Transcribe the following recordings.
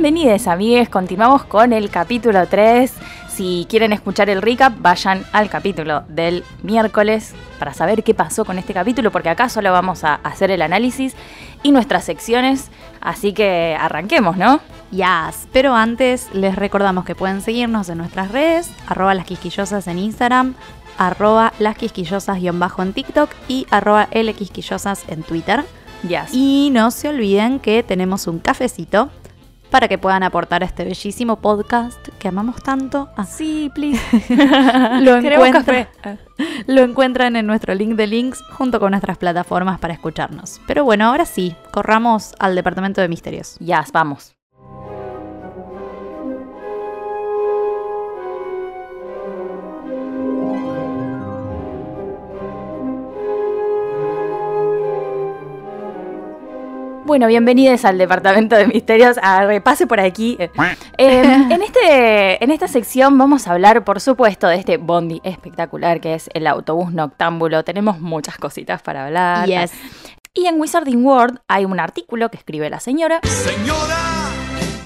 Bienvenidos amigues, continuamos con el capítulo 3. Si quieren escuchar el recap, vayan al capítulo del miércoles para saber qué pasó con este capítulo, porque acá solo vamos a hacer el análisis y nuestras secciones, así que arranquemos, ¿no? Yes, pero antes les recordamos que pueden seguirnos en nuestras redes, arroba las quisquillosas en Instagram, arroba las quisquillosas-bajo en TikTok y arroba lquisquillosas en Twitter. Yes. Y no se olviden que tenemos un cafecito para que puedan aportar a este bellísimo podcast que amamos tanto. Ah, sí, please. lo, Queremos encuentra- café. lo encuentran en nuestro link de links junto con nuestras plataformas para escucharnos. Pero bueno, ahora sí, corramos al departamento de misterios. Yes, vamos. Bueno, bienvenidos al Departamento de Misterios. A repase por aquí. Eh, en, este, en esta sección vamos a hablar, por supuesto, de este bondi espectacular que es el autobús noctámbulo. Tenemos muchas cositas para hablar. Yes. Y en Wizarding World hay un artículo que escribe la señora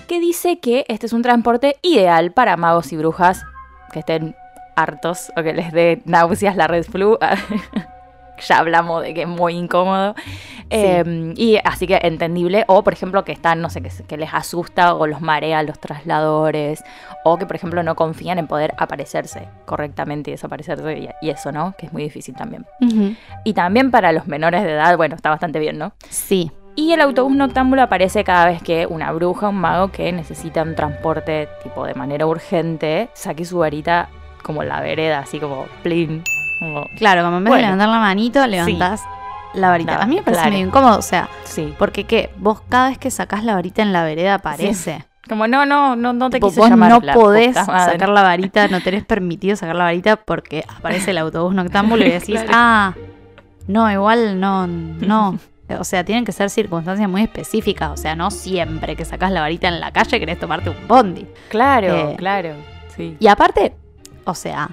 que dice que este es un transporte ideal para magos y brujas que estén hartos o que les dé náuseas la red flu. ya hablamos de que es muy incómodo. Eh, y así que entendible. O, por ejemplo, que están, no sé, que, les asusta o los marea los trasladores. O que, por ejemplo, no confían en poder aparecerse correctamente y desaparecerse. Y, y eso, ¿no? Que es muy difícil también. Y también para los menores de edad, bueno, está bastante bien, ¿no? Sí. Y el autobús noctámbulo aparece cada vez que una bruja, un mago que necesita un transporte tipo de manera urgente, saque su varita como en la vereda, así como plin. Como, Claro, como en vez Bueno. de levantar la manito, levantás la varita. No, a mí me parece claro. medio incómodo, o sea, sí. porque ¿qué? Vos cada vez que sacás la varita en la vereda aparece. Como no, no, no, no te quise vos llamar. no la podés sacar la varita, no tenés permitido sacar la varita porque aparece el autobús noctámbulo y decís, Claro. ah, no, igual no, no. O sea, tienen que ser circunstancias muy específicas. O sea, no siempre que sacás la varita en la calle querés tomarte un bondi. Claro, Eh, claro. Sí. Y aparte, o sea,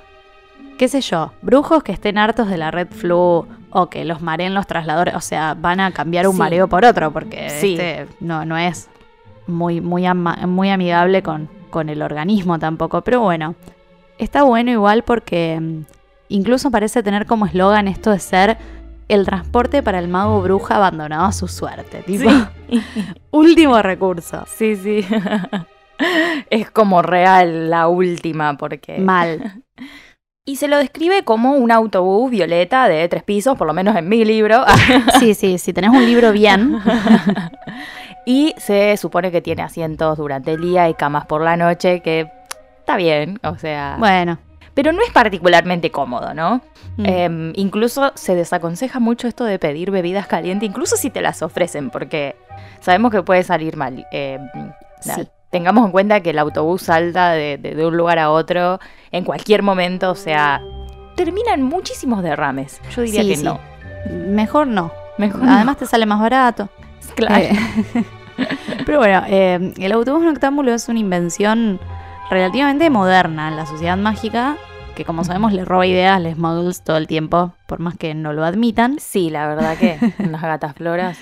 qué sé yo, brujos que estén hartos de la red flu o que los mareen los trasladores, o sea, van a cambiar un Sí. mareo por otro porque Sí. este no, no es muy, muy, ama- muy amigable con, con el organismo tampoco. Pero bueno, está bueno igual porque mm, incluso parece tener como eslogan esto de ser el transporte para el mago bruja abandonado a su suerte. Tipo, Sí. último recurso. sí, sí. es como real la última, porque. Mal. Y se lo describe como un autobús violeta de tres pisos, por lo menos en mi libro. Sí, sí, si tenés un libro bien. y se supone que tiene asientos durante el día y camas por la noche, que está bien, o sea. Bueno. Pero no es particularmente cómodo, ¿no? mm. Em, incluso se desaconseja mucho esto de pedir bebidas calientes, incluso si te las ofrecen, porque sabemos que puede salir mal. Em, Sí. Tengamos en cuenta que el autobús salta de, de- de un lugar a otro en cualquier momento, o sea, terminan muchísimos derrames. Yo diría Sí, que sí. no. Mejor no. Mejor Además te sale más barato. claro. Eh, pero bueno, eh, el autobús noctámbulo es una invención relativamente moderna en la sociedad mágica, que como sabemos le roba ideas a los muggles todo el tiempo, por más que no lo admitan. Sí, la verdad que unas gatas floras.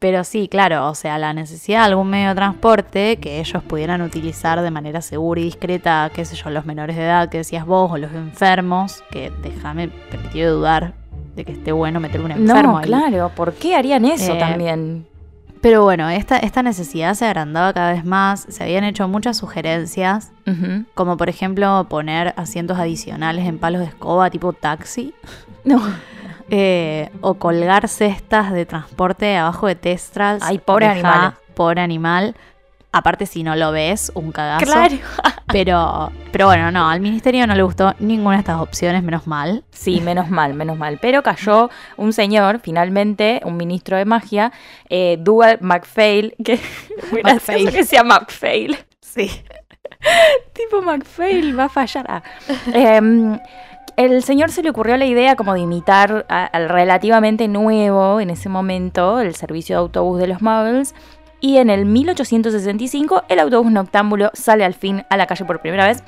Pero sí, claro, o sea, la necesidad de algún medio de transporte que ellos pudieran utilizar de manera segura y discreta, qué sé yo, los menores de edad que decías vos, o los enfermos, que déjame permitido dudar de que esté bueno meter un enfermo No, ahí. claro, ¿por qué harían eso Eh, también? Pero bueno, esta, esta necesidad se agrandaba cada vez más, se habían hecho muchas sugerencias, como por ejemplo poner asientos adicionales en palos de escoba tipo taxi, No. Eh, o colgar cestas de transporte abajo de testrals. Ay, pobre Dejá, animales. Pobre animal. Aparte, si no lo ves, un cagazo. Claro. Pero, pero bueno, no, al ministerio no le gustó ninguna de estas opciones, menos mal. Sí, menos mal, menos mal. Pero cayó un señor, finalmente, un ministro de magia, eh, Dual McPhail, que gracioso que sea McPhail. Sí. tipo McPhail va a fallar. Ah. Em, el señor se le ocurrió la idea como de imitar al relativamente nuevo en ese momento el servicio de autobús de los Muggles y en el 1865 el autobús noctámbulo sale al fin a la calle por primera vez.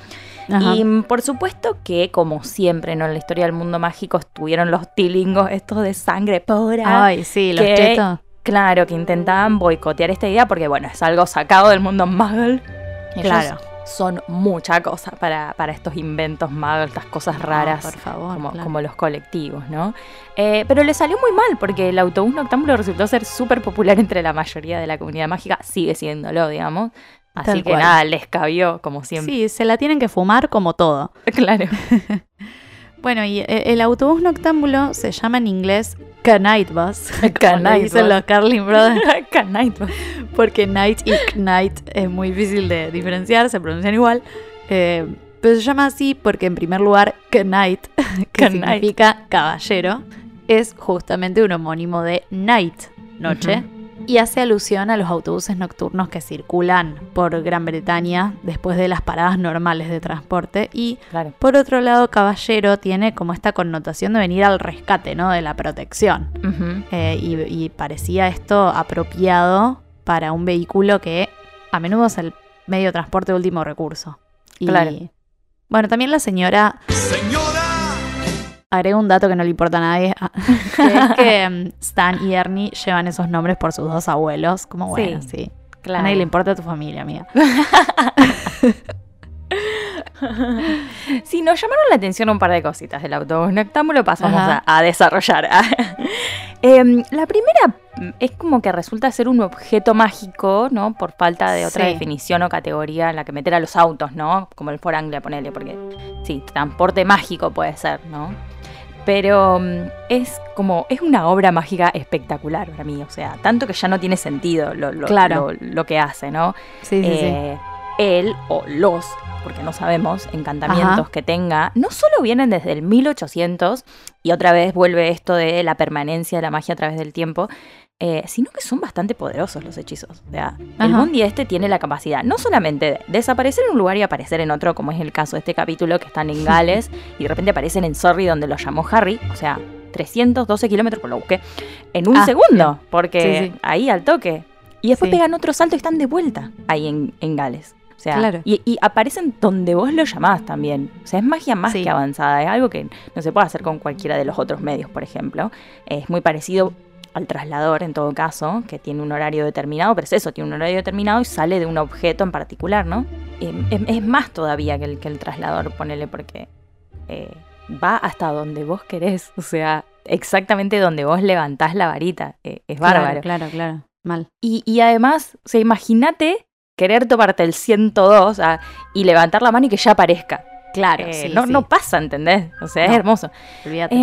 Y mm, por supuesto que, como siempre, ¿no? en la historia del mundo mágico estuvieron los tilingos estos de sangre pura. Ay, sí, los chetos. Claro, que intentaban boicotear esta idea porque, bueno, es algo sacado del mundo muggle. Claro son mucha cosa para, estos inventos magos, estas cosas raras, por favor, como, los colectivos, ¿no? Eh, pero le salió muy mal porque el autobús noctámbulo resultó ser súper popular entre la mayoría de la comunidad mágica, sigue siéndolo, digamos. Así que nada, les cabió, como siempre. Sí, se la tienen que fumar como todo. Claro. bueno, y eh, el autobús noctámbulo se llama en inglés Knight Bus. Knight dicen los Carlin Brothers. Knight Bus. Porque Night y Knight es muy difícil de diferenciar, se pronuncian igual. Eh, pero se llama así porque en primer lugar Knight, que significa caballero, es justamente un homónimo de night, noche y hace alusión a los autobuses nocturnos que circulan por Gran Bretaña después de las paradas normales de transporte. Y por otro lado, caballero tiene como esta connotación de venir al rescate, ¿no? De la protección. Eh, y, parecía esto apropiado para un vehículo que a menudo es el medio de transporte de último recurso. Y, claro. Bueno, también la señora... ¡Señora! Agrego un dato que no le importa a nadie, que es que mm, Stan y Ernie llevan esos nombres por sus dos abuelos. Como bueno, sí. A nadie le importa a tu familia, amiga. sí, nos llamaron la atención un par de cositas del autobús noctámbulo, pasamos a, desarrollar. Em, la primera mm, es como que resulta ser un objeto mágico, ¿no? Por falta de otra definición o categoría en la que meter a los autos, ¿no? Como el For Anglia, ponele, porque sí, transporte mágico puede ser, ¿no? Pero mm, es como, es una obra mágica espectacular para mí, o sea, tanto que ya no tiene sentido lo, lo, lo, que hace, ¿no? Sí, sí, sí. Eh, él o los, porque no sabemos, encantamientos que tenga, no solo vienen desde el 1800, y otra vez vuelve esto de la permanencia de la magia a través del tiempo, eh, sino que son bastante poderosos los hechizos. O sea, el Mundi este tiene la capacidad no solamente de desaparecer en un lugar y aparecer en otro, como es el caso de este capítulo, que están en Gales y de repente aparecen en Sorry, donde lo llamó Harry, o sea, 312 kilómetros por lo busqué, en un ah, segundo, porque ahí al toque. Y después pegan otro salto y están de vuelta ahí en, Gales. O sea, y, aparecen donde vos lo llamás también. O sea, es magia más que avanzada. Es algo que no se puede hacer con cualquiera de los otros medios, por ejemplo. Es muy parecido al traslador en todo caso, que tiene un horario determinado, pero es eso, tiene un horario determinado y sale de un objeto en particular, ¿no? Em, es, más todavía que el, que el traslador, ponele, porque eh, va hasta donde vos querés, o sea, exactamente donde vos levantás la varita, eh, es bárbaro. Claro, claro, mal. Y, y además, o sea, imagínate querer tomarte el 102 y levantar la mano y que ya aparezca. Claro, eh, no, no pasa, ¿entendés? O sea, es hermoso. Olvídate.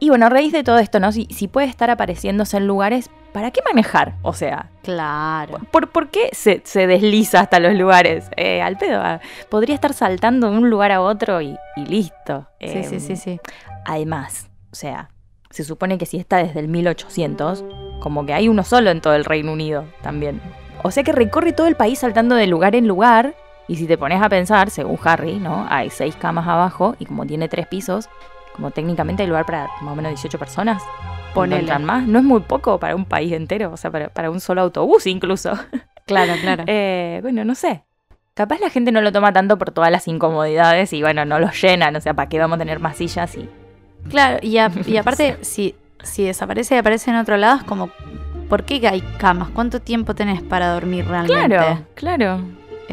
Em, y bueno, a raíz de todo esto, ¿no? Si, si puede estar apareciéndose en lugares, ¿para qué manejar? O sea, claro. ¿Por, por qué se, desliza hasta los lugares? Eh, al pedo, ah, podría estar saltando de un lugar a otro y, listo. sí, sí, sí, sí. Además, o sea, se supone que si está desde el 1800, como que hay uno solo en todo el Reino Unido también. O sea que recorre todo el país saltando de lugar en lugar. Y si te pones a pensar, según Harry, ¿no? Hay seis camas abajo y como tiene tres pisos, como técnicamente hay lugar para más o menos 18 personas. Ponele. más. No es muy poco para un país entero, o sea, para, un solo autobús incluso. Claro, claro. Eh, bueno, no sé. Capaz la gente no lo toma tanto por todas las incomodidades y bueno, no lo llenan, o sea, ¿para qué vamos a tener más sillas? Y... Claro, y, aparte, si, si desaparece y aparece en otro lado, es como, ¿por qué hay camas? ¿Cuánto tiempo tenés para dormir realmente? Claro, claro.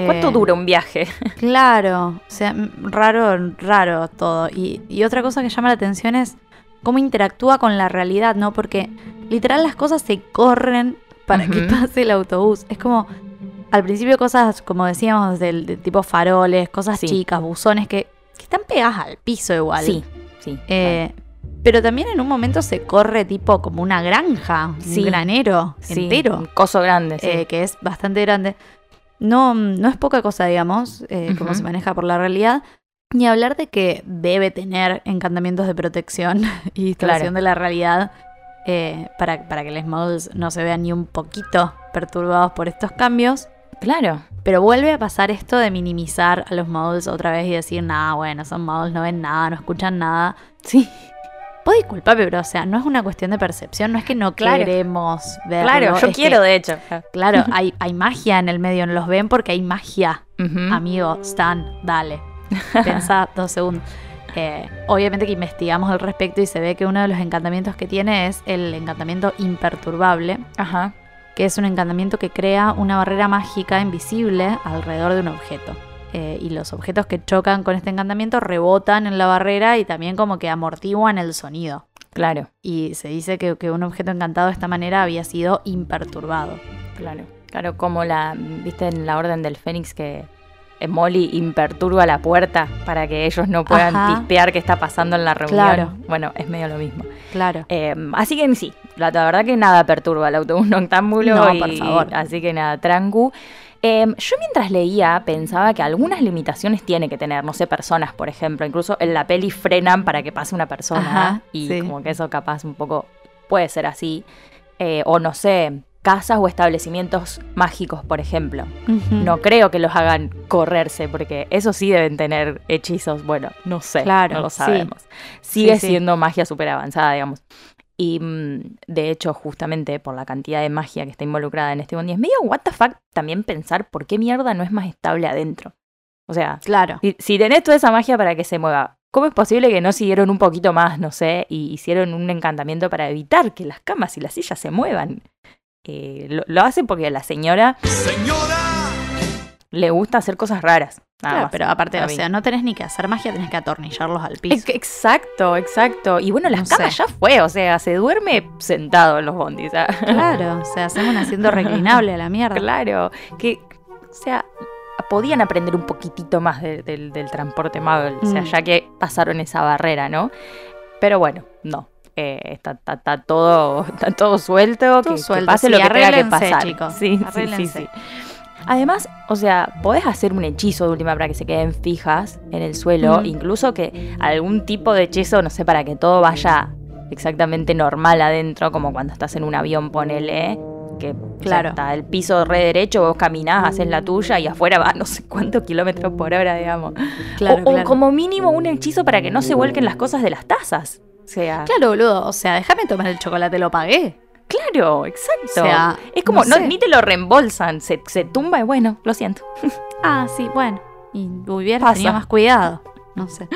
¿Cuánto eh, dura un viaje? Claro, o sea, raro, raro todo. Y, otra cosa que llama la atención es cómo interactúa con la realidad, ¿no? Porque literal las cosas se corren para que pase el autobús. Es como, al principio cosas, como decíamos, del, tipo faroles, cosas chicas, buzones, que, están pegadas al piso igual. Sí, sí. Eh, pero también en un momento se corre tipo como una granja, un granero entero. Un coso grande, sí. Eh, que es bastante grande. No, no es poca cosa, digamos, eh, como se maneja por la realidad. Ni hablar de que debe tener encantamientos de protección y distorsión de la realidad eh, para, para que los models no se vean ni un poquito perturbados por estos cambios. Claro. Pero vuelve a pasar esto de minimizar a los models otra vez y decir, nada, bueno, son models, no ven nada, no escuchan nada. Sí. Puedo disculparme, pero o sea, no es una cuestión de percepción, no es que no queremos verlo. Claro, yo quiero, de hecho. Claro, hay, hay magia en el medio, no los ven porque hay magia. Amigo, Stan, dale. Pensa dos segundos. Eh, obviamente que investigamos al respecto y se ve que uno de los encantamientos que tiene es el encantamiento imperturbable. Ajá. Que es un encantamiento que crea una barrera mágica invisible alrededor de un objeto. Eh, y los objetos que chocan con este encantamiento rebotan en la barrera y también como que amortiguan el sonido. Claro. Y se dice que, que un objeto encantado de esta manera había sido imperturbado. Claro. Claro, como la, viste en la Orden del Fénix que Molly imperturba la puerta para que ellos no puedan tispear qué está pasando en la reunión. Claro. Bueno, es medio lo mismo. Claro. Em, así que sí, la, verdad que nada perturba el autobús noctámbulo. No, por favor. Así que nada, trancu. Em, yo mientras leía pensaba que algunas limitaciones tiene que tener, no sé, personas, por ejemplo. Incluso en la peli frenan para que pase una persona. y como que eso capaz un poco puede ser así. Eh, o no sé, casas o establecimientos mágicos, por ejemplo. No creo que los hagan correrse, porque eso sí deben tener hechizos. Bueno, no sé, claro, no lo sabemos. Sigue siendo magia súper avanzada, digamos. Y mm, de hecho, justamente por la cantidad de magia que está involucrada en este bondi, es medio what the fuck también pensar por qué mierda no es más estable adentro. O sea, claro. si, si tenés toda esa magia para que se mueva, ¿cómo es posible que no siguieron un poquito más, no sé, y hicieron un encantamiento para evitar que las camas y las sillas se muevan? Eh, lo, hacen porque a la señora, le gusta hacer cosas raras. Claro, pero aparte, o sea, no tenés ni que hacer magia, tenés que atornillarlos al piso. Exacto, exacto. Y bueno, las camas ya fue, o sea, se duerme sentado en los bondis. Claro, o sea, hacemos un asiento reclinable a la mierda. Claro, que, o sea, podían aprender un poquitito más del transporte Muggle, o sea, mm. ya que pasaron esa barrera, ¿no? Pero bueno, no. Eh, está, todo, está todo suelto, que, pase lo que tenga que pasar. Chicos. Sí, sí, sí, Además, o sea, podés hacer un hechizo de última para que se queden fijas en el suelo, incluso que algún tipo de hechizo, no sé, para que todo vaya exactamente normal adentro, como cuando estás en un avión, ponele, que claro. está el piso re derecho, vos caminás, haces la tuya y afuera va no sé cuántos kilómetros por hora, digamos. Claro, o, como mínimo un hechizo para que no se vuelquen las cosas de las tazas. Claro, boludo. O sea, déjame tomar el chocolate, lo pagué. Claro, exacto. O sea, es como, no, ni te lo reembolsan, se, tumba y bueno, lo siento. Ah, sí, bueno. Y hubiera tenido más cuidado. No sé.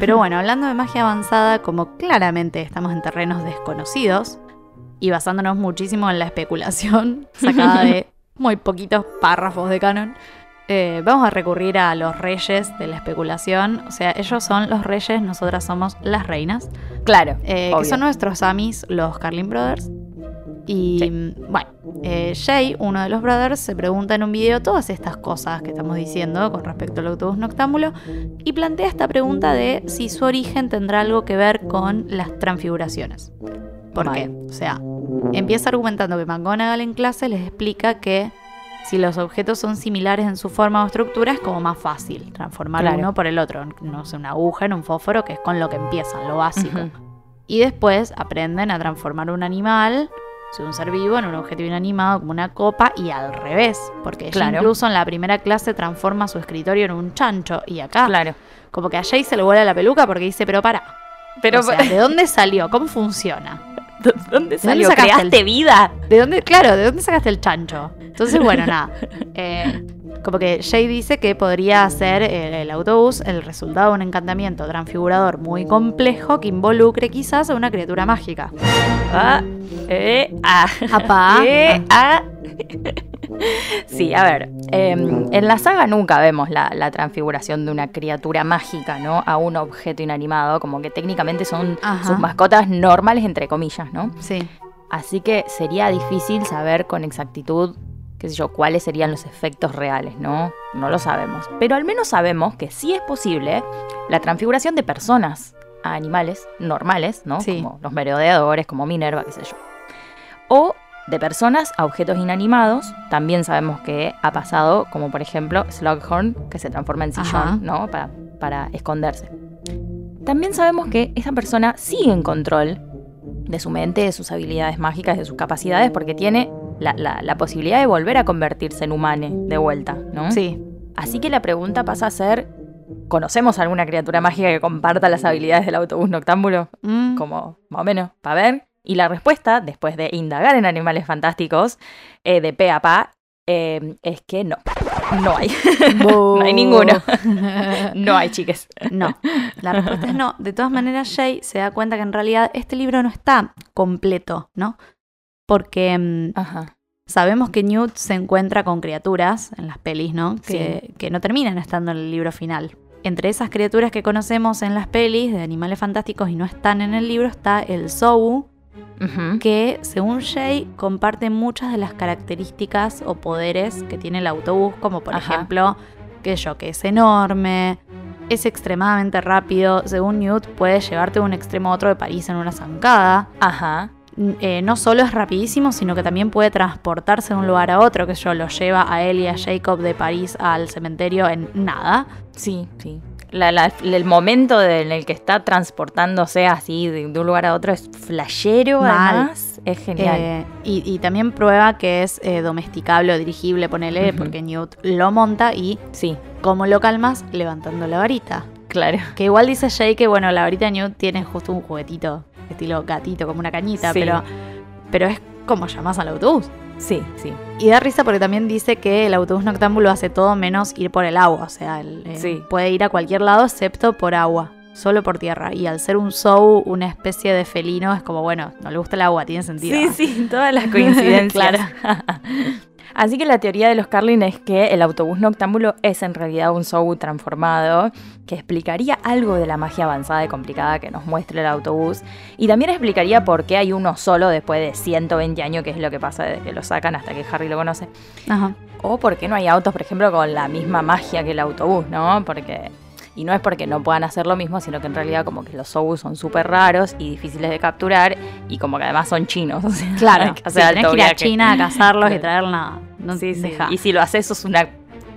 Pero bueno, hablando de magia avanzada, como claramente estamos en terrenos desconocidos y basándonos muchísimo en la especulación sacada de muy poquitos párrafos de canon, eh, vamos a recurrir a los reyes de la especulación. O sea, ellos son los reyes, nosotras somos las reinas. Claro. Eh, que son nuestros amis, los Carlin Brothers. Y bueno, eh, Jay, uno de los brothers, se pregunta en un video todas estas cosas que estamos diciendo con respecto al autobús noctámbulo y plantea esta pregunta de si su origen tendrá algo que ver con las transfiguraciones. ¿Por qué? O sea, empieza argumentando que McGonagall en clase les explica que si los objetos son similares en su forma o estructura, es como más fácil transformar uno por el otro. No sé, una aguja en un fósforo, que es con lo que empiezan, lo básico. Y después aprenden a transformar un animal, un ser vivo, en un objeto inanimado como una copa y al revés. Porque incluso en la primera clase transforma su escritorio en un chancho. Y acá, claro. como que a Jay se le vuela la peluca porque dice, pero para. Pero, ¿de dónde salió? ¿Cómo funciona? ¿De dónde salió? ¿Creaste vida? ¿De dónde, claro, ¿de dónde sacaste el chancho? Entonces, bueno, nada. Eh, como que Jay dice que podría ser el, autobús el resultado de un encantamiento transfigurador muy complejo que involucre quizás a una criatura mágica. Ah, eh, ah. Apá. Eh, ah. Sí, a ver, em, en la saga nunca vemos la, transfiguración de una criatura mágica, ¿no? A un objeto inanimado, como que técnicamente son sus mascotas normales, entre comillas, ¿no? Sí. Así que sería difícil saber con exactitud, qué sé yo, cuáles serían los efectos reales, ¿no? No lo sabemos. Pero al menos sabemos que sí es posible la transfiguración de personas a animales normales, ¿no? Sí. Como los merodeadores, como Minerva, qué sé yo. O de personas a objetos inanimados. También sabemos que ha pasado, como por ejemplo Slughorn, que se transforma en sillón, Ajá. ¿no? Para, para esconderse. También sabemos que esa persona sigue en control de su mente, de sus habilidades mágicas, de sus capacidades, porque tiene la, la- la posibilidad de volver a convertirse en humane de vuelta, ¿no? Sí. Así que la pregunta pasa a ser, ¿conocemos alguna criatura mágica que comparta las habilidades del autobús noctámbulo? Mm. Como, más o menos, para ver. Y la respuesta, después de indagar en animales fantásticos, eh, de pe a pa, eh, es que no. No hay. no hay ninguno. no hay, chiques. No, la respuesta es no. De todas maneras, Jay se da cuenta que en realidad este libro no está completo, ¿no? Porque mm, Ajá. sabemos que Newt se encuentra con criaturas en las pelis, ¿no? Que, Sí. que no terminan estando en el libro final. Entre esas criaturas que conocemos en las pelis de animales fantásticos y no están en el libro está el Zou, que según Jay comparte muchas de las características o poderes que tiene el autobús, como por Ajá. ejemplo, que yo, que es enorme, es extremadamente rápido, según Newt puede llevarte de un extremo a otro de París en una zancada. Ajá. Eh, no solo es rapidísimo, sino que también puede transportarse de un lugar a otro, que yo lo lleva a él y a Jacob de París al cementerio en nada. Sí, sí. La- la- el momento de- en el que está transportándose así de, de un lugar a otro es flashero, Mal. además. Es genial. Eh, y, y también prueba que es eh, domesticable o dirigible, ponele, porque Newt lo monta y sí, ¿cómo lo calmas? Levantando la varita. claro. Que igual dice Jay que, bueno, la varita de Newt tiene justo un juguetito, estilo gatito, como una cañita, Sí. pero, pero es como llamás al autobús. Sí, sí. Y da risa porque también dice que el autobús noctámbulo hace todo menos ir por el agua. O sea, el- eh, Sí. puede ir a cualquier lado excepto por agua. Solo por tierra. Y al ser un Zou, una especie de felino, es como, bueno, no le gusta el agua, tiene sentido. Sí, sí, todas las coincidencias. Claro. Así que la teoría de los Carlin es que el autobús noctámbulo es en realidad un Zou transformado, que explicaría algo de la magia avanzada y complicada que nos muestra el autobús, y también explicaría por qué hay uno solo después de 120 años, que es lo que pasa desde que lo sacan hasta que Harry lo conoce. Ajá. O por qué no hay autos, por ejemplo, con la misma magia que el autobús, ¿no? Porque. Y no es porque no puedan hacer lo mismo, sino que en realidad como que los Soubus son súper raros y difíciles de capturar y como que además son chinos. O sea, Claro, que sí, ir a. China a cazarlos y Claro. traer nada. No Sí, sí. Y si lo haces, sos una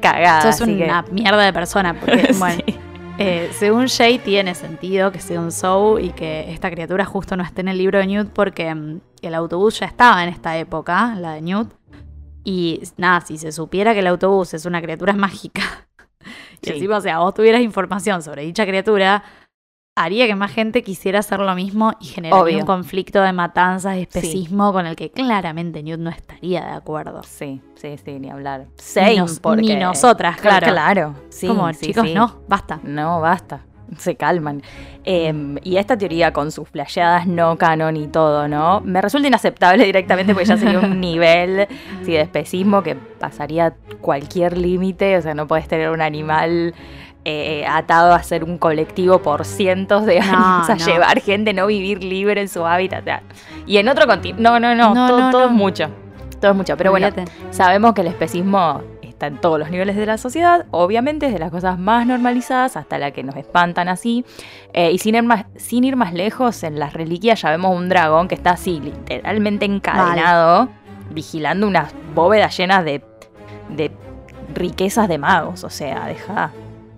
cagada. Sos que- una mierda de persona. Porque, bueno, eh, según Jay, tiene sentido que sea un Zou y que esta criatura justo no esté en el libro de Newt porque mm, el autobús ya estaba en esta época, la de Newt. Y nada, si se supiera que el autobús es una criatura mágica, Sí. encima, o sea, vos tuvieras información sobre dicha criatura, haría que más gente quisiera hacer lo mismo y generaría un conflicto de matanzas y especismo con el que claramente Newt no estaría de acuerdo. Sí, sí, sí, ni hablar. Ni, Same, nos- porque... ni nosotras, claro. Claro, sí, Como, sí, chicos, sí. no, basta. No, basta. Se calman. Eh, y esta teoría con sus flasheadas no canon y todo, ¿no? Me resulta inaceptable directamente porque ya sería un nivel sí, de especismo que pasaría cualquier límite. O sea, no puedes tener un animal eh, atado a ser un colectivo por cientos de No, años, a no. llevar gente, no vivir libre en su hábitat. o sea, Y en otro continente. No, no, no, No, todo, es mucho. Todo es mucho. Pero bueno. Sabemos que el especismo está en todos los niveles de la sociedad, obviamente desde las cosas más normalizadas hasta la que nos espantan así. Eh, y sin ir, más, sin ir más lejos, en las reliquias ya vemos un dragón que está así, literalmente encadenado, vigilando unas bóvedas llenas de, de riquezas de magos. O sea, deja.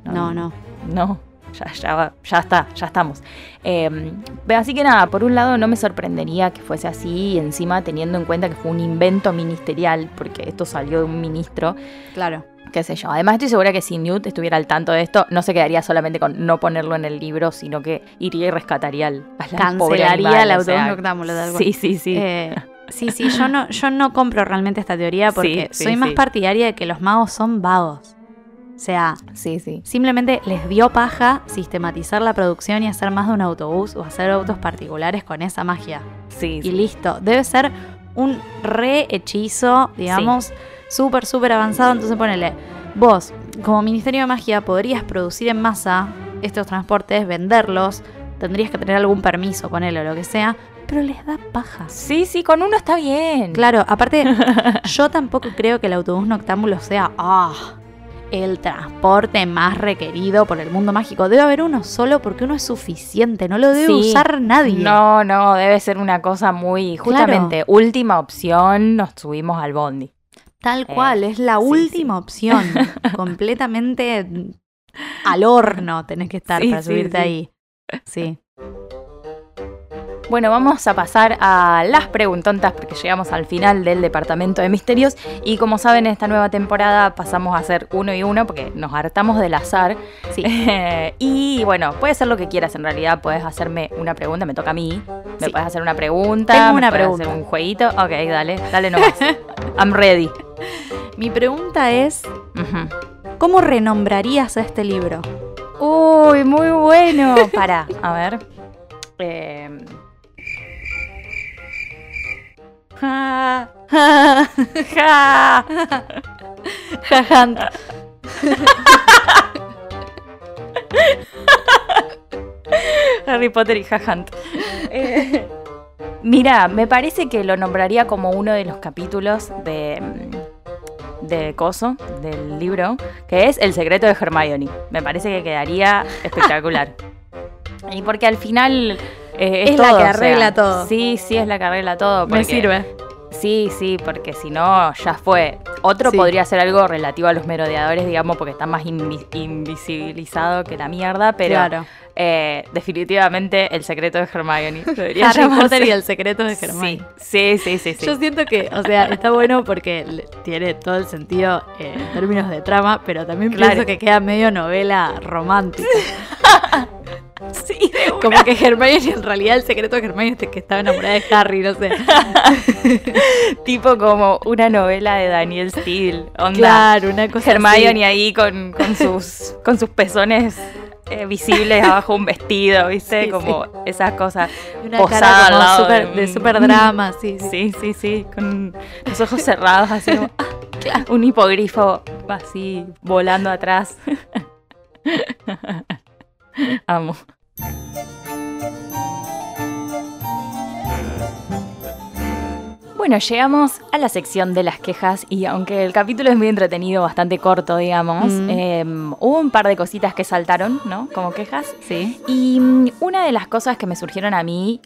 No, no. No, ya, ya, ya está, ya estamos. Eh, así que nada, por un lado no me sorprendería que fuese así, y encima teniendo en cuenta que fue un invento ministerial, porque esto salió de un ministro, Claro. qué sé yo. Además estoy segura que si Newt estuviera al tanto de esto, no se quedaría solamente con no ponerlo en el libro, sino que iría y rescataría al, Cancelaría el o autobús sea, noctámbulo, tal cual. Sí, sí, sí. Eh, sí, sí, yo no, yo no compro realmente esta teoría porque Sí, sí, soy más sí. partidaria de que los magos son vagos. O sea, sí, sí. simplemente les dio paja sistematizar la producción y hacer más de un autobús o hacer autos particulares con esa magia. Sí, Y sí. listo. Debe ser un re hechizo, digamos, súper, súper avanzado. Entonces ponele, vos, como Ministerio de Magia, podrías producir en masa estos transportes, venderlos, tendrías que tener algún permiso, ponele o lo que sea, pero les da paja. Sí, sí, con uno está bien. Claro, aparte, yo tampoco creo que el autobús noctámbulo sea, ah, el transporte más requerido por el mundo mágico. Debe haber uno solo porque uno es suficiente, no lo debe usar nadie. No, no, debe ser una cosa muy, justamente, última opción, nos subimos al bondi. Tal eh, cual, es la última opción, completamente al horno tenés que estar para subirte ahí. Sí. Bueno, vamos a pasar a las preguntontas porque llegamos al final del departamento de misterios y como saben en esta nueva temporada pasamos a hacer uno y uno porque nos hartamos del azar. Sí. y bueno, puedes hacer lo que quieras en realidad, puedes hacerme una pregunta, me toca a mí, me puedes hacer una pregunta, Tengo una me pregunta. hacer un jueguito. Ok, dale, dale nomás. I'm ready. Mi pregunta es, ¿cómo renombrarías a este libro? Uy, muy bueno. Para, a ver. Eh, Ja, ja, ja, Harry Potter y Jajant. Eh, mira, me parece que lo nombraría como uno de los capítulos de de Coso, del libro, que es El secreto de Hermione. Me parece que quedaría espectacular. y porque al final eh, es, la que arregla todo. Sí, sí, es la que arregla todo. Me sirve. Sí, sí, porque si no, ya fue. Otro podría ser algo relativo a los merodeadores, digamos, porque está más invisibilizado que la mierda, pero claro. Eh, definitivamente el secreto de Hermione. Harry Potter y el secreto de Hermione. Sí. sí, sí, sí, Yo siento que, o sea, está bueno porque tiene todo el sentido en términos de trama, pero también pienso que queda medio novela romántica. Sí, como que Hermione en realidad el secreto de Hermione es que estaba enamorada de Harry, no sé. tipo como una novela de Daniel Steele. Claro, una cosa Hermione ahí con, con, sus, con sus pezones eh, visibles abajo un vestido, ¿viste? como esas cosas. Una posada de, super drama, sí, sí. Sí, sí, con los ojos cerrados, así como, un hipogrifo así volando atrás. Amo. Bueno, llegamos a la sección de las quejas y aunque el capítulo es muy entretenido, bastante corto, digamos, mm. em, hubo un par de cositas que saltaron, ¿no? Como quejas. Sí. Y mm, una de las cosas que me surgieron a mí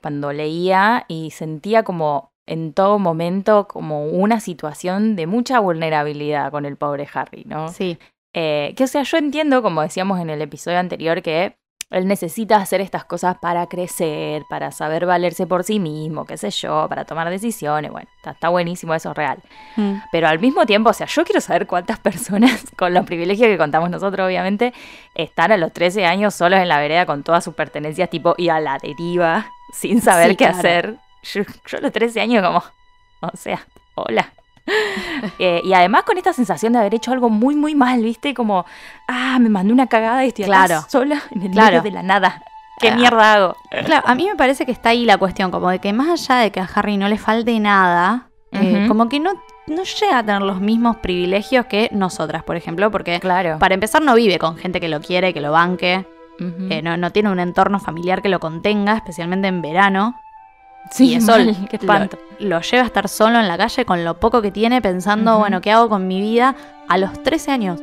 cuando leía y sentía como en todo momento como una situación de mucha vulnerabilidad con el pobre Harry, ¿no? Sí. Eh, que o sea, yo entiendo, como decíamos en el episodio anterior, que él necesita hacer estas cosas para crecer, para saber valerse por sí mismo, qué sé yo, para tomar decisiones. Bueno, está, buenísimo, eso es real. Mm. Pero al mismo tiempo, o sea, yo quiero saber cuántas personas, con los privilegios que contamos nosotros, obviamente, están a los 13 años solos en la vereda con todas sus pertenencias, tipo, y a la deriva, sin saber qué hacer. Yo, yo a los 13 años, como, o sea, hola. Eh, y además con esta sensación de haber hecho algo muy, muy mal, ¿viste? Como, ah, me mandé una cagada y estoy claro. sola en el medio de la nada. ¿Qué ah. mierda hago? Claro, a mí me parece que está ahí la cuestión, como de que más allá de que a Harry no le falte nada, eh, como que no, no llega a tener los mismos privilegios que nosotras, por ejemplo, porque claro. para empezar no vive con gente que lo quiere, que lo banque, eh, no, no tiene un entorno familiar que lo contenga, especialmente en verano. Sí, y eso qué espanto. Lo, lleva a estar solo en la calle con lo poco que tiene, pensando, bueno, ¿qué hago con mi vida a los 13 años?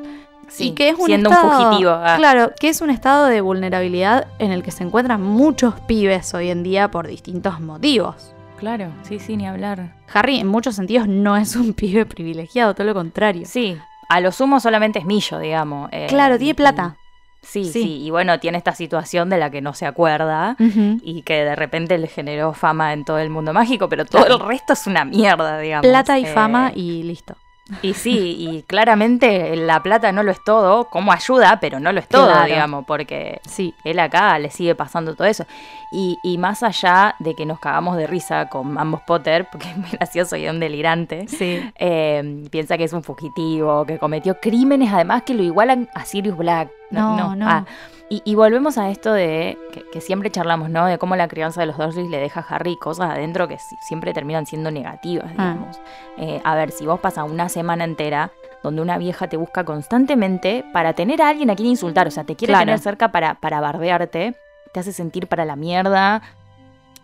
Sí, y que es un siendo un fugitivo. Ah. Claro, que es un estado de vulnerabilidad en el que se encuentran muchos pibes hoy en día por distintos motivos. Claro, sí, sí, ni hablar. Harry en muchos sentidos no es un pibe privilegiado, todo lo contrario. Sí, a lo sumo solamente es millo, digamos. Eh, claro, tiene plata. Sí, sí, y bueno, tiene esta situación de la que no se acuerda y que de repente le generó fama en todo el mundo mágico, pero todo el resto es una mierda, digamos. Plata y fama eh, y listo. Y sí, y claramente la plata no lo es todo, como ayuda, pero no lo es todo, digamos, porque sí. él acá le sigue pasando todo eso. Y, y, más allá de que nos cagamos de risa con ambos Potter, porque es muy gracioso y un delirante, sí. Eh, piensa que es un fugitivo, que cometió crímenes además que lo igualan a Sirius Black. No, no. Ah, y, volvemos a esto de que, siempre charlamos, ¿no? De cómo la crianza de los Dursley le deja a Harry cosas adentro que siempre terminan siendo negativas, ah. digamos. Eh, a ver, si vos pasas una semana entera donde una vieja te busca constantemente para tener a alguien a quien insultar, o sea, te quiere tener cerca para, para bardearte, te hace sentir para la mierda,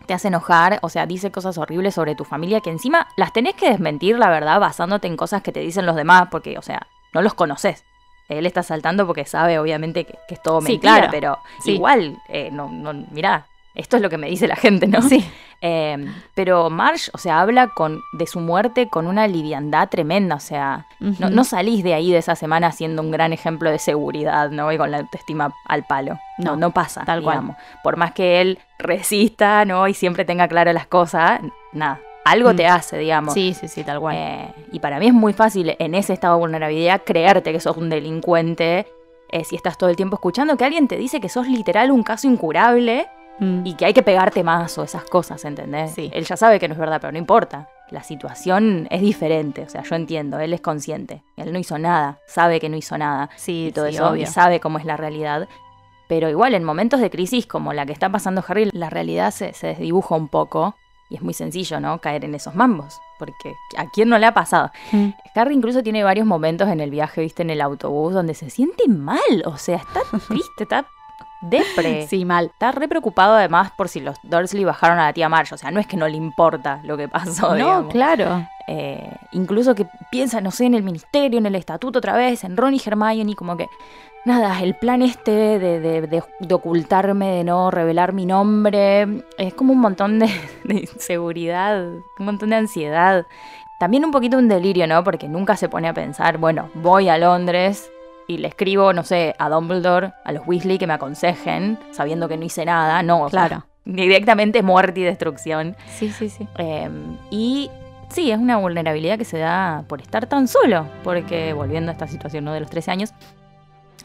te hace enojar, o sea, dice cosas horribles sobre tu familia que encima las tenés que desmentir, la verdad, basándote en cosas que te dicen los demás, porque, o sea, no los conoces. Él está saltando porque sabe, obviamente, que, es todo Sí, mentira, claro. pero Sí. igual, eh, no, no, mirá, esto es lo que me dice la gente, ¿no? Sí. Eh, pero Marge, o sea, habla con, de su muerte con una liviandad tremenda, o sea, no, salís de ahí de esa semana siendo un gran ejemplo de seguridad, ¿no? Y con la autoestima al palo. No, No, no pasa, tal cual. Por más que él resista, ¿no? Y siempre tenga claras las cosas, nada, algo Mm. te hace, digamos. Sí, sí, sí, tal cual. Eh, y para mí es muy fácil en ese estado de vulnerabilidad creerte que sos un delincuente eh, si estás todo el tiempo escuchando que alguien te dice que sos literal un caso incurable Mm. y que hay que pegarte más o esas cosas, ¿entendés? Sí. Él ya sabe que no es verdad, pero no importa. La situación es diferente, o sea, yo entiendo, él es consciente. Él no hizo nada, sabe que no hizo nada sí, y todo sí, eso, obvio. y sabe cómo es la realidad. Pero igual, en momentos de crisis como la que está pasando Harry, la realidad se, se desdibuja un poco. Y es muy sencillo, ¿no? Caer en esos mambos. Porque ¿a quién no le ha pasado? Mm. Harry incluso tiene varios momentos en el viaje, viste, en el autobús, donde se siente mal. O sea, está triste, está depre. Sí, mal. Está re preocupado además por si los Dursley bajaron a la tía Marge. O sea, no es que no le importa lo que pasó, No, digamos. claro. Eh, incluso que piensa, no sé, en el ministerio, en el estatuto otra vez, en Ron y Hermione, como que, nada, el plan este de, de- de- de ocultarme, de no revelar mi nombre, es como un montón de, de inseguridad, un montón de ansiedad. También un poquito un delirio, ¿no? Porque nunca se pone a pensar, bueno, voy a Londres y le escribo, no sé, a Dumbledore, a los Weasley que me aconsejen, sabiendo que no hice nada, no, o sea, Claro. directamente muerte y destrucción. Sí, sí, sí. Eh, y sí, es una vulnerabilidad que se da por estar tan solo, porque volviendo a esta situación ¿no? de los 13 años,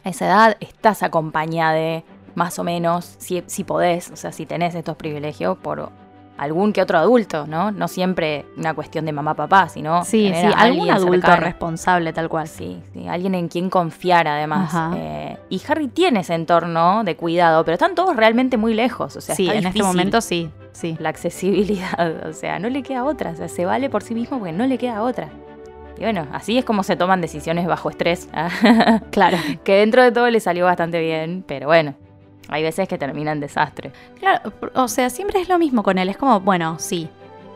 a esa edad estás acompañada de, más o menos, si, si podés, o sea, si tenés estos privilegios por algún que otro adulto, ¿no? No siempre una cuestión de mamá-papá, sino Sí, sí, algún alguien adulto cercano. responsable, tal cual. Sí, sí, alguien en quien confiar además. Eh, y Harry tiene ese entorno de cuidado, pero están todos realmente muy lejos. O sea, sí, está en este momento sí, sí. la accesibilidad. O sea, no le queda otra. O sea, se vale por sí mismo porque no le queda otra. Y bueno, así es como se toman decisiones bajo estrés. Claro. que dentro de todo le salió bastante bien, pero bueno, hay veces que termina en desastre. Claro, o sea, siempre es lo mismo con él. Es como, bueno, sí.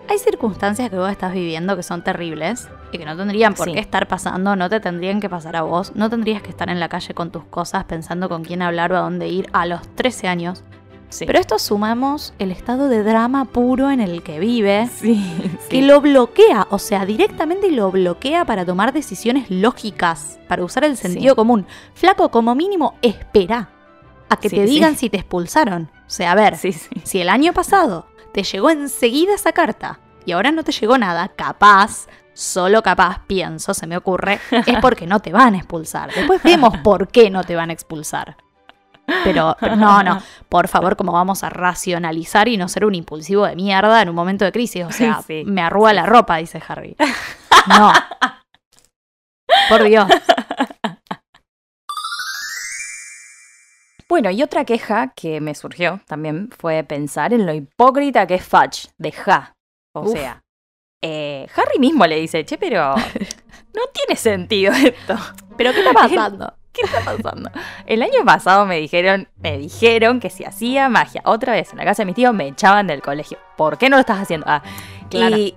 Hay circunstancias que vos estás viviendo que son terribles y que no tendrían por Sí. qué estar pasando, no te tendrían que pasar a vos, no tendrías que estar en la calle con tus cosas pensando con quién hablar o a dónde ir a los 13 años. Sí. Pero esto sumamos el estado de drama puro en el que vive, sí, que lo bloquea, o sea, directamente lo bloquea para tomar decisiones lógicas, para usar el sentido común. Flaco, como mínimo, espera a que Sí, te sí. digan si te expulsaron. O sea, a ver, Sí, sí. si el año pasado te llegó enseguida esa carta y ahora no te llegó nada, capaz, solo capaz, pienso, se me ocurre, es porque no te van a expulsar. Después vemos por qué no te van a expulsar. Pero, pero no, no, por favor, como vamos a racionalizar y no ser un impulsivo de mierda en un momento de crisis. O sea, Sí. me arruga la ropa, dice Harry. No. Por Dios. Bueno, y otra queja que me surgió también fue pensar en lo hipócrita que es Fudge, de Ja. O Uf. sea, eh, Harry mismo le dice, che, pero no tiene sentido esto. ¿Pero qué está pasando? ¿Qué está pasando? El año pasado me dijeron, me dijeron que si hacía magia otra vez en la casa de mi tío me echaban del colegio. ¿Por qué no lo estás haciendo? Ah, Claro. Y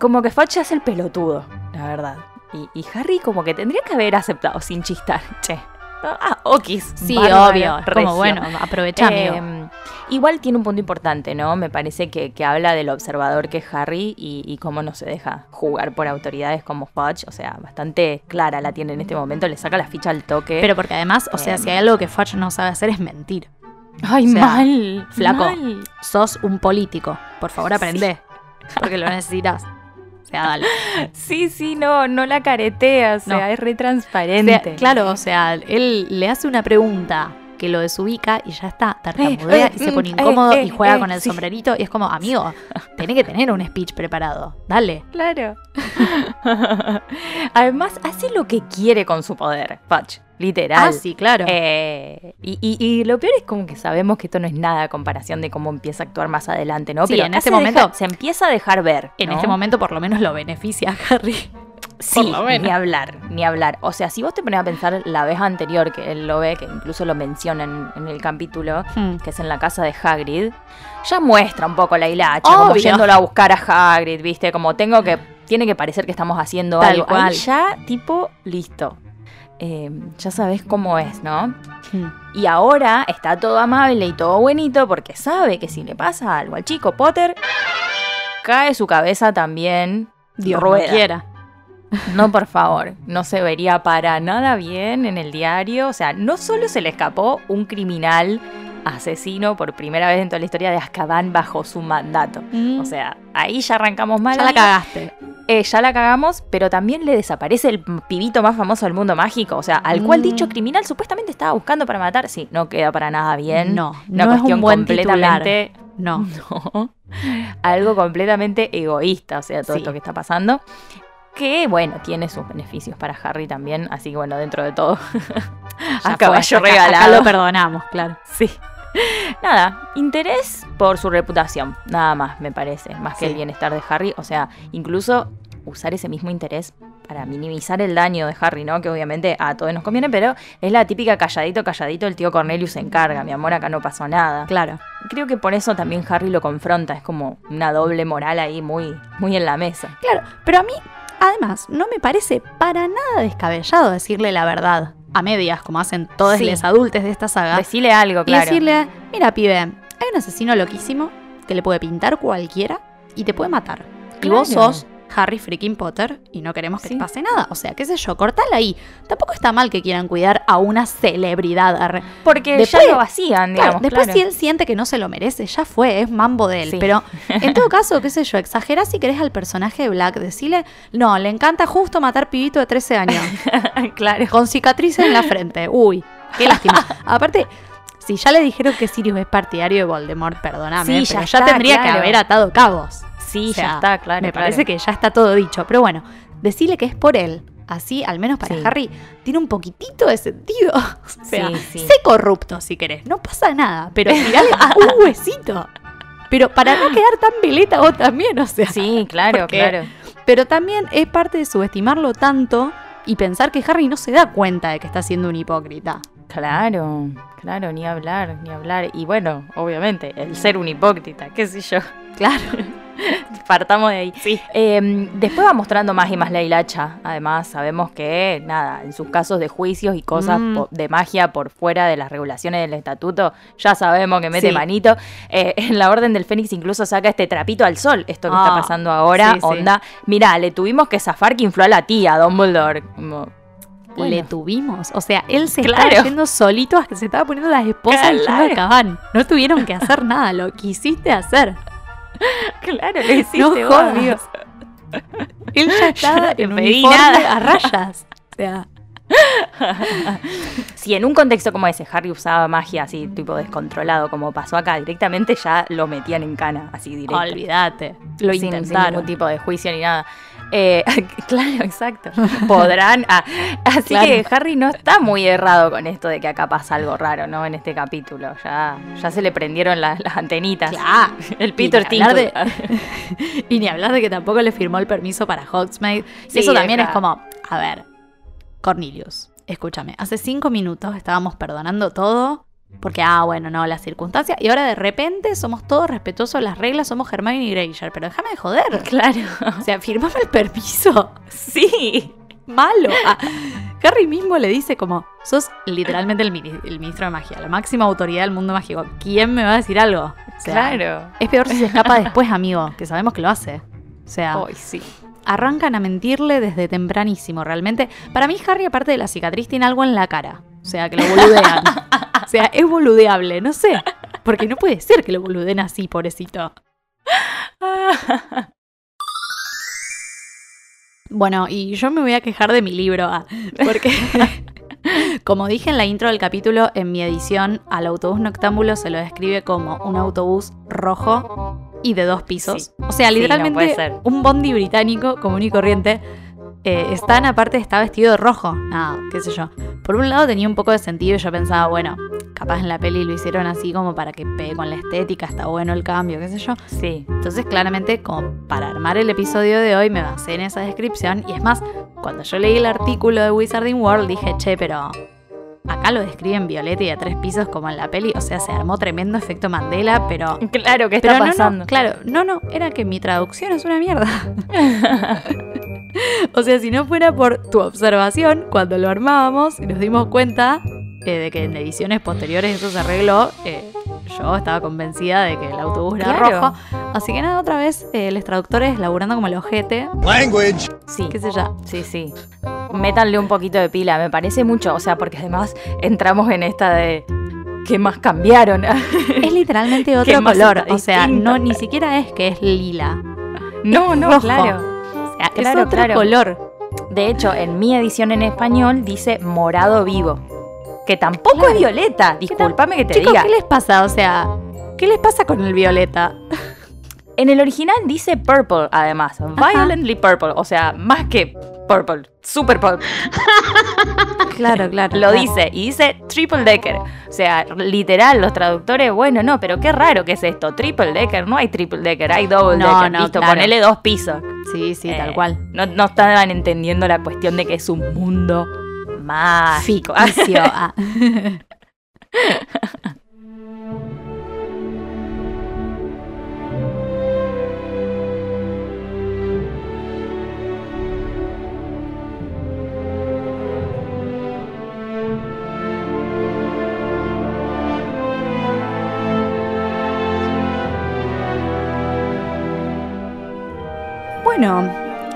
como que Fudge hace el pelotudo, la verdad. Y, y Harry como que tendría que haber aceptado sin chistar. Che. Ah, okis. Sí, bárbaro, obvio. Como bueno, aprovecha, amigo. Eh, igual tiene un punto importante, ¿no? Me parece que, que habla del observador que es Harry y, y cómo no se deja jugar por autoridades como Fudge. O sea, bastante clara la tiene en este momento, le saca la ficha al toque. Pero porque además, o sea, Em. si hay algo que Fudge no sabe hacer es mentir. ¡Ay, o sea, mal! flaco. mal. Sos un político. Por favor, aprende. Porque lo necesitas. O sea, dale. Sí, sí, no, no la caretea, o sea, No. es re O transparente. sea, claro, o sea, él le hace una pregunta que lo desubica y ya está, tartamudea Eh, y se mm, pone eh, incómodo eh, y juega eh, con el sí. sombrerito y es como, amigo, tenés que tener un speech preparado. Dale. Claro. Además, hace lo que quiere con su poder, Fudge. Literal. Ah, sí, claro. Eh, y, y- y lo peor es como que sabemos que esto no es nada a comparación de cómo empieza a actuar más adelante, ¿no? Sí, Pero en este se momento- deja- se empieza a dejar ver. en ¿no? este momento por lo menos lo beneficia a Harry. Sí, por lo menos. ni hablar, ni hablar. O sea, si vos te pones a pensar la vez anterior que él lo ve, que incluso lo menciona en, en el capítulo, Hmm. que es en la casa de Hagrid, ya muestra un poco la hilacha, como Obvio. yéndolo a buscar a Hagrid, ¿viste? Como tengo que, tiene que parecer que estamos haciendo Tal algo. cual. Ahí ya, tipo, listo. eh, ya sabes cómo es, ¿no? Hmm. Y ahora está todo amable y todo bonito porque sabe que si le pasa algo al chico Potter, cae su cabeza también. Dios rueda. no quiera. No, por favor, no se vería para nada bien en el diario. O sea, no solo se le escapó un criminal asesino por primera vez en toda la historia de Azkaban bajo su mandato. O sea, ahí ya arrancamos mal. ya la cagaste. Eh, ya la cagamos, pero también le desaparece el pibito más famoso del mundo mágico. O sea, al cual Mm. dicho criminal supuestamente estaba buscando para matar. Sí, no queda para nada bien. No, Una no es cuestión un buen completamente. No. No. Algo completamente egoísta, o sea, todo Sí. esto que está pasando. Que bueno, tiene sus beneficios para Harry también. Así que bueno, dentro de todo. A caballo fue, regalado. Acá lo perdonamos, claro. Sí. Nada, interés por su reputación, nada más, me parece, más que el bienestar de Harry. O sea, incluso usar ese mismo interés para minimizar el daño de Harry, ¿no? Que obviamente a todos nos conviene, pero es la típica calladito, calladito, el tío Cornelius se encarga, mi amor, acá no pasó nada. Claro. Creo que por eso también Harry lo confronta, es como una doble moral ahí muy, muy en la mesa. Claro, pero a mí, además, no me parece para nada descabellado decirle la verdad a medias, como hacen todos Sí. los adultos de esta saga. Decile algo, y claro. decirle, mira, pibe, hay un asesino loquísimo que le puede pintar cualquiera y te puede matar. Y vos sos Harry freaking Potter y no queremos que Sí. te pase nada. O sea, qué sé yo, cortala ahí. Tampoco está mal que quieran cuidar a una celebridad. Porque Después- ya lo vacían, Claro, digamos. después claro. si él siente que no se lo merece, ya fue, es mambo de él. Sí. Pero en todo caso, qué sé yo, exagera si querés al personaje de Black, decirle, no, le encanta justo matar pibito de 13 años, claro. con cicatrices en la frente. Uy, qué lástima. Aparte, si ya le dijeron que Sirius es partidario de Voldemort, perdóname, Sí, pero ya ya, está, tendría que haber atado cabos. Sí, O sea, ya está, claro. Me claro. parece que ya está todo dicho. Pero bueno, decirle que es por él. Así, al menos para Sí. Harry, tiene un poquitito de sentido. O sea, Sí, sí. sé corrupto si querés. No pasa nada. Pero tirale un huesito. Pero para no quedar tan veleta vos también, o sea. Sí, claro, Porque- claro. Pero también es parte de subestimarlo tanto y pensar que Harry no se da cuenta de que está siendo un hipócrita. Claro, claro, ni hablar, ni hablar. Y bueno, obviamente, el ser un hipócrita, qué sé yo. Claro. Partamos de ahí. Eh, después va mostrando más y más la hilacha. Además, sabemos que, nada, en sus casos de juicios y cosas Mm. de magia por fuera de las regulaciones del estatuto, ya sabemos que mete Sí. manito. Eh, en la Orden del Fénix incluso saca este trapito al sol, esto que está Ah, pasando ahora. sí, sí. onda, mira, le tuvimos que zafar que infló a la tía, Dumbledore. Como, bueno. Le tuvimos. O sea, él se Claro. estaba yendo solito a que se estaba poniendo las esposas y Claro. al cabán. No tuvieron que hacer nada, lo quisiste hacer. Claro, le hiciste No vos, amigo. Él ya estaba en uniforme nada. a rayas. O sea, Si en un contexto como ese Harry usaba magia así, tipo descontrolado, como pasó acá, directamente ya lo metían en cana, así directo. olvídate. Lo sin, sin intentaron. ningún tipo de juicio ni nada. Eh, claro, exacto. Podrán. ah, así Claro. que Harry no está muy errado con esto de que acá pasa algo raro, ¿no? En este capítulo. Ya, ya se le prendieron las, las antenitas. Claro. El Peter Y. Y ni hablar de que tampoco le firmó el permiso para Hogsmeade. Sí, y eso también es como, a ver, Cornelius, escúchame, hace cinco minutos estábamos perdonando todo porque, ah, bueno, no, las circunstancias, y ahora de repente somos todos respetuosos de las reglas, somos Hermione y Granger, pero déjame de joder. Claro. O sea, firmame el permiso. Sí. Malo. Ah, Harry mismo le dice como, sos literalmente el, mini- el ministro de magia, la máxima autoridad del mundo mágico. ¿Quién me va a decir algo? O sea, claro. Es peor si se escapa después, amigo, que sabemos que lo hace. O sea, Ay, sí. arrancan a mentirle desde tempranísimo, realmente. Para mí, Harry, aparte de la cicatriz, tiene algo en la cara. O sea, que lo boludean. o sea, es boludeable, no sé. Porque no puede ser que lo boluden así, pobrecito. Bueno, y yo me voy a quejar de mi libro, ah, porque como dije en la intro del capítulo, en mi edición al autobús noctámbulo se lo describe como un autobús rojo y de dos pisos. Sí. O sea, Sí, no literalmente un bondi británico común y corriente. Eh, Stan aparte está vestido de rojo. Nada, qué sé yo. Por un lado tenía un poco de sentido y yo pensaba, bueno, capaz en la peli lo hicieron así como para que pegue con la estética, está bueno el cambio, qué sé yo. Sí. Entonces, claramente, como para armar el episodio de hoy, me basé en esa descripción. Y es más, cuando yo leí el artículo de Wizarding World, dije, che, pero acá lo describen violeta y a tres pisos como en la peli. O sea, se armó tremendo efecto Mandela, pero. Claro, ¿qué Pero está no, pasando? no, claro, no, no, era que mi traducción es una mierda. o sea, si no fuera por tu observación, cuando lo armábamos y nos dimos cuenta eh, de que en ediciones posteriores eso se arregló, eh, yo estaba convencida de que el autobús era Claro. rojo. Así que nada, otra vez, eh, los traductores laburando como el ojete. Language. Sí. ¿Qué sé yo? Sí, sí. Métanle un poquito de pila, me parece mucho. O sea, porque además entramos en esta de. ¿Qué más cambiaron? Es literalmente ¿Qué otro color. O sea, no ni siquiera es que es lila. no, no, rojo. claro. Sea, Claro, es otro claro. color. De hecho, en mi edición en español dice morado vivo. Que tampoco Claro. es violeta. Discúlpame que te Chicos, diga. ¿qué les pasa? O sea, ¿qué les pasa con el violeta? En el original dice purple, además. Violently purple. O sea, más que purple. Super purple. Claro, claro. Lo claro. dice. Y dice triple decker. O sea, literal, los traductores, bueno, no, pero qué raro que es esto. Triple decker. No hay triple decker, hay double No, decker. no, Listo, claro. ponele dos pisos. Sí, sí, Eh, tal cual. No, no estaban entendiendo la cuestión de que es un mundo mágico. Ficticio. Bueno,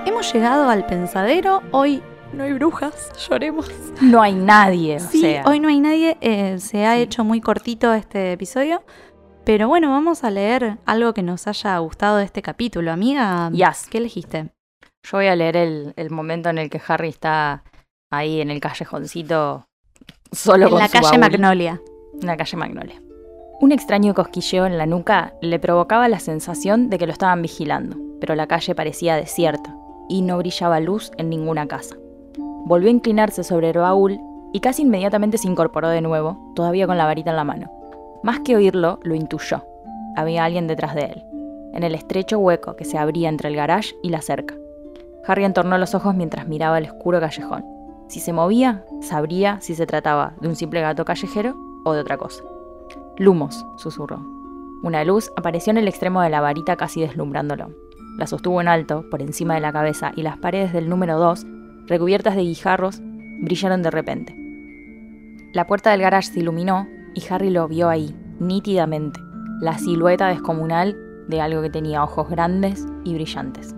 hemos llegado al pensadero. Hoy no hay brujas, lloremos. No hay nadie. o Sí, sea. hoy no hay nadie. eh, se ha Sí. hecho muy cortito este episodio. Pero bueno, vamos a leer algo que nos haya gustado de este capítulo. Amiga, Yes. ¿qué elegiste? Yo voy a leer el, el momento en el que Harry está ahí en el callejoncito solo en con la su calle baúl. Magnolia. En la calle Magnolia. Un extraño cosquilleo en la nuca le provocaba la sensación de que lo estaban vigilando, pero la calle parecía desierta y no brillaba luz en ninguna casa. Volvió a inclinarse sobre el baúl y casi inmediatamente se incorporó de nuevo, todavía con la varita en la mano. Más que oírlo, lo intuyó. Había alguien detrás de él, en el estrecho hueco que se abría entre el garage y la cerca. Harry entornó los ojos mientras miraba el oscuro callejón. Si se movía, sabría si se trataba de un simple gato callejero o de otra cosa. Lumos, susurró. Una luz apareció en el extremo de la varita casi deslumbrándolo. La sostuvo en alto, por encima de la cabeza, y las paredes del número 2, recubiertas de guijarros, brillaron de repente. La puerta del garage se iluminó y Harry lo vio ahí, nítidamente, la silueta descomunal de algo que tenía ojos grandes y brillantes.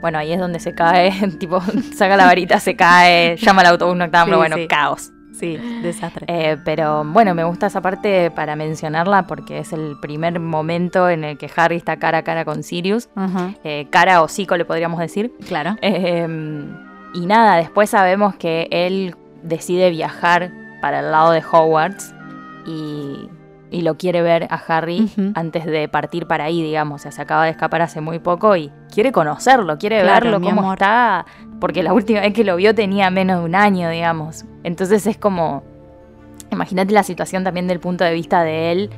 Bueno, ahí es donde se cae, tipo, saca la varita, se cae, llama al autobús noctámbulo, Sí, bueno, sí. caos. Sí, desastre. Eh, pero bueno, me gusta esa parte para mencionarla porque es el primer momento en el que Harry está cara a cara con Sirius. Eh, cara o hocico le podríamos decir. claro. Eh, y nada, después sabemos que él decide viajar para el lado de Hogwarts y, y lo quiere ver a Harry antes de partir para ahí, digamos. O sea, se acaba de escapar hace muy poco y quiere conocerlo, quiere Claro, verlo, cómo amor. está. Porque la última vez que lo vio tenía menos de un año, digamos. Entonces es como. Imagínate la situación también del punto de vista de él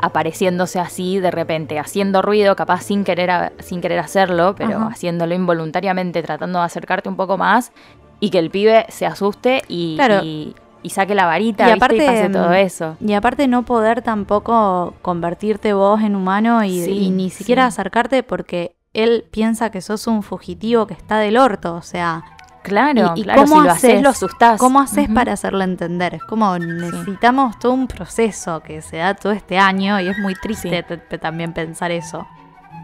apareciéndose así de repente, haciendo ruido, capaz sin querer, a- sin querer hacerlo, pero Ajá. haciéndolo involuntariamente, tratando de acercarte un poco más y que el pibe se asuste y, Claro. y, y saque la varita Y ¿viste? aparte, y pase todo mm, eso. Y aparte no poder tampoco convertirte vos en humano y, Sí, y ni siquiera sí. acercarte porque él piensa que sos un fugitivo que está del orto. O sea, Claro, ¿Y- y claro, cómo si lo haces, lo asustás. ¿cómo haces para hacerlo entender? Es como necesitamos todo un proceso que se da todo este año y es muy triste Sí. también pensar eso.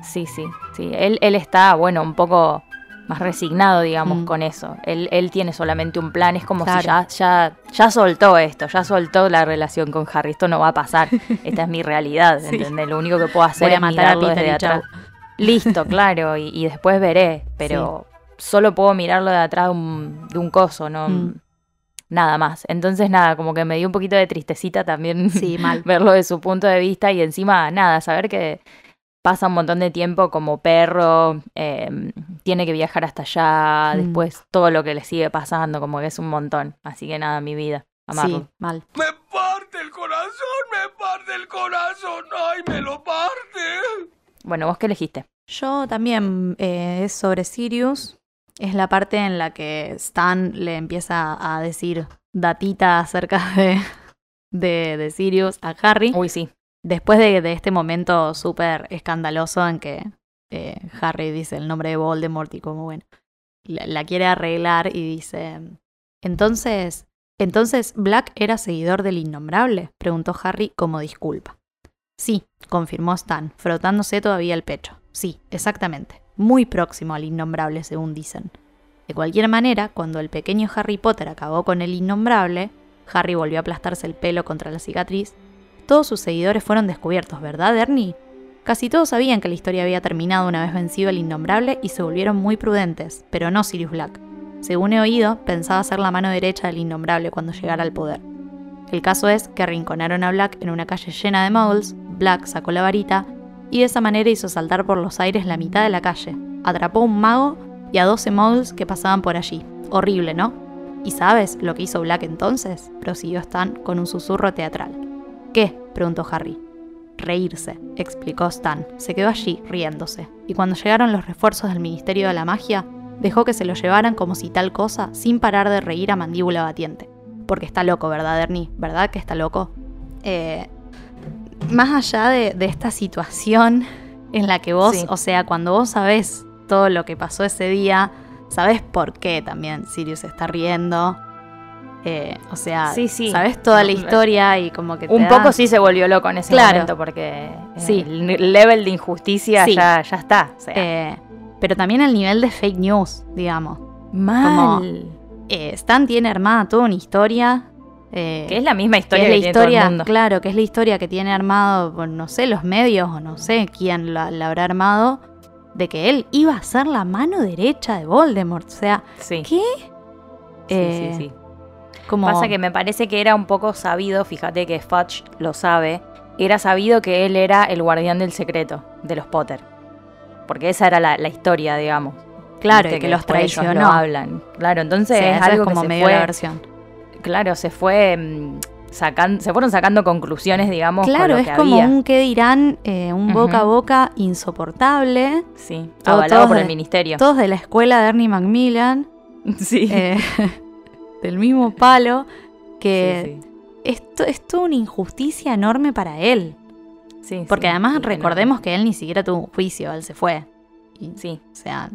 Sí, sí, sí. Él, él está, bueno, un poco más resignado, digamos, Mm. con eso. Él, él tiene solamente un plan, es como si ya, ya, ya soltó esto, ya soltó la relación con Harry. Esto no va a pasar. Esta es mi realidad, Sí. ¿entendés? Lo único que puedo hacer Voy a es matar a Peter desde atrás. Listo, claro, y, y después veré, pero solo puedo mirarlo de atrás de un, de un coso, no Mm. nada más. Entonces, nada, como que me dio un poquito de tristecita también Sí, mal. verlo de su punto de vista y encima, nada, saber que pasa un montón de tiempo como perro, eh, tiene que viajar hasta allá, Mm. después todo lo que le sigue pasando, como que es un montón. Así que nada, mi vida, amarlo. Sí, mal. Me parte el corazón, me parte el corazón. Ay, me lo parte. Bueno, ¿vos qué elegiste? Yo también eh, es sobre Sirius. Es la parte en la que Stan le empieza a decir datita acerca de, de, de Sirius a Harry. Uy, sí. Después de, de este momento súper escandaloso en que eh, Harry dice el nombre de Voldemort y como bueno. la, la quiere arreglar y dice, entonces, entonces Black era seguidor del innombrable, preguntó Harry como disculpa. Sí, confirmó Stan, frotándose todavía el pecho. Sí, exactamente. Muy próximo al innombrable, según dicen. De cualquier manera, cuando el pequeño Harry Potter acabó con el innombrable, Harry volvió a aplastarse el pelo contra la cicatriz. Todos sus seguidores fueron descubiertos, ¿verdad, Ernie? Casi todos sabían que la historia había terminado una vez vencido el innombrable y se volvieron muy prudentes, pero no Sirius Black. Según he oído, pensaba ser la mano derecha del innombrable cuando llegara al poder. El caso es que arrinconaron a Black en una calle llena de muggles, Black sacó la varita y de esa manera hizo saltar por los aires la mitad de la calle. Atrapó a un mago y a 12 muggles que pasaban por allí. Horrible, ¿no? ¿Y sabes lo que hizo Black entonces? prosiguió Stan con un susurro teatral. ¿Qué? preguntó Harry. Reírse, explicó Stan. Se quedó allí, riéndose. Y cuando llegaron los refuerzos del Ministerio de la Magia, dejó que se lo llevaran como si tal cosa, sin parar de reír a mandíbula batiente. Porque está loco, ¿verdad, Ernie? ¿Verdad que está loco? Eh, más allá de, de, esta situación en la que vos, Sí. o sea, cuando vos sabés todo lo que pasó ese día, sabés por qué también Sirius está riendo. Eh, o sea, Sí, sí. sabés toda la historia y como que te Un da- poco sí se volvió loco en ese Claro. momento porque eh, Sí. el level de injusticia ya, ya está. O sea, Eh, pero también el nivel de fake news, digamos. mal. Eh, Stan tiene armada toda una historia. Eh, Que es la misma que historia es que, la tiene todo el historia, mundo. claro, que es la historia que tiene armado, bueno, no sé, los medios o no sé quién la, la habrá armado, de que él iba a ser la mano derecha de Voldemort. O sea, Sí. ¿qué? Sí, Eh, sí, sí. Como, Pasa que me parece que era un poco sabido, fíjate que Fudge lo sabe, era sabido que él era el guardián del secreto de los Potter. Porque esa era la, la historia, digamos. claro, y que los ellos traicionó. hablan. Claro, entonces Sí, es algo como que se medio fue, la versión. Claro, se fue mm, sacan, se fueron sacando conclusiones, digamos, con Claro, lo es que como había. un que dirán, eh, un boca a boca insoportable. Sí, todo- avalado por de- el ministerio. Todos de la escuela de Ernie Macmillan, Sí. eh, del mismo palo, que sí, esto es toda una injusticia enorme para él. sí. Porque sí, además recordemos que él ni siquiera tuvo un juicio, él se fue. Y. Sí, O sea,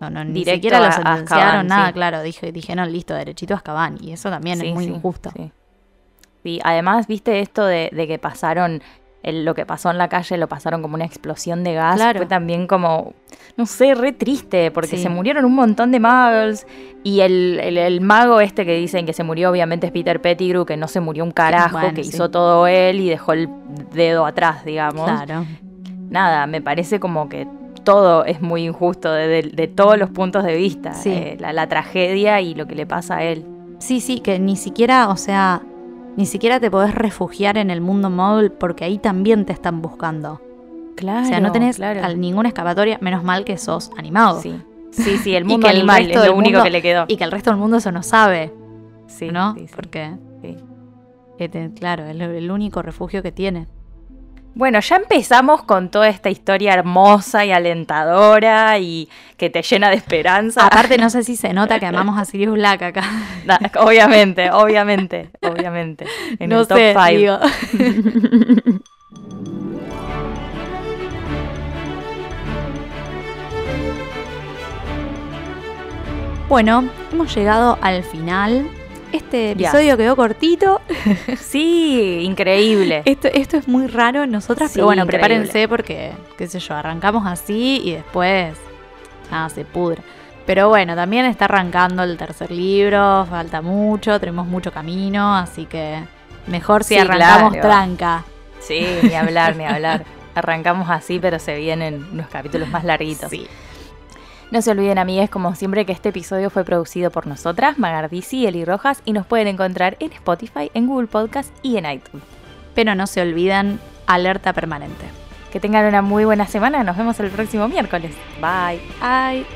no, no, ni siquiera a- lo a sentenciaron, nada, sí. claro. Dije, dijeron, listo, derechito a Azkaban. Y eso también sí, es muy sí, injusto. Sí. Además, viste esto de, de que pasaron, el- lo que pasó en la calle lo pasaron como una explosión de gas. Claro. Fue también como, no sé, re triste, porque se murieron un montón de muggles. Y el, el- el mago este que dicen que se murió, obviamente es Peter Pettigrew, que no se murió un carajo, bueno, que hizo todo él y dejó el dedo atrás, digamos. Claro. Nada, me parece como que todo es muy injusto de, de- de todos los puntos de vista. Sí. Eh, la, la tragedia y lo que le pasa a él. Sí, sí, que ni siquiera, o sea, ni siquiera te podés refugiar en el mundo móvil porque ahí también te están buscando. Claro. o sea, no tenés claro. ninguna escapatoria, menos mal que sos animado. Sí, sí, sí, el Y mundo que el animal es lo único mundo- que le quedó. Y que el resto del mundo eso no sabe, Sí, ¿no? sí, sí, Porque, sí. eh, te- claro, es lo- el único refugio que tiene. Bueno, ya empezamos con toda esta historia hermosa y alentadora y que te llena de esperanza. Aparte, no sé si se nota que amamos a Sirius Black acá. Obviamente, obviamente, obviamente. En no el top sé, 5. digo. Bueno, hemos llegado al final. Este episodio quedó cortito. Sí, increíble. Esto, esto es muy raro en nosotras, Sí, pero bueno, increíble. prepárense porque, qué sé yo, arrancamos así y después nada, se pudre. Pero bueno, también está arrancando el tercer libro, falta mucho, tenemos mucho camino, así que mejor si Sí, arrancamos claro. tranca. Sí, ni hablar, ni hablar. Arrancamos así, pero se vienen unos capítulos más larguitos. Sí. No se olviden, amigues, como siempre, que este episodio fue producido por nosotras, Magardisi y Eli Rojas, y nos pueden encontrar en Spotify, en Google Podcast y en iTunes. Pero no se olviden, alerta permanente. Que tengan una muy buena semana. Nos vemos el próximo miércoles. Bye. Ay.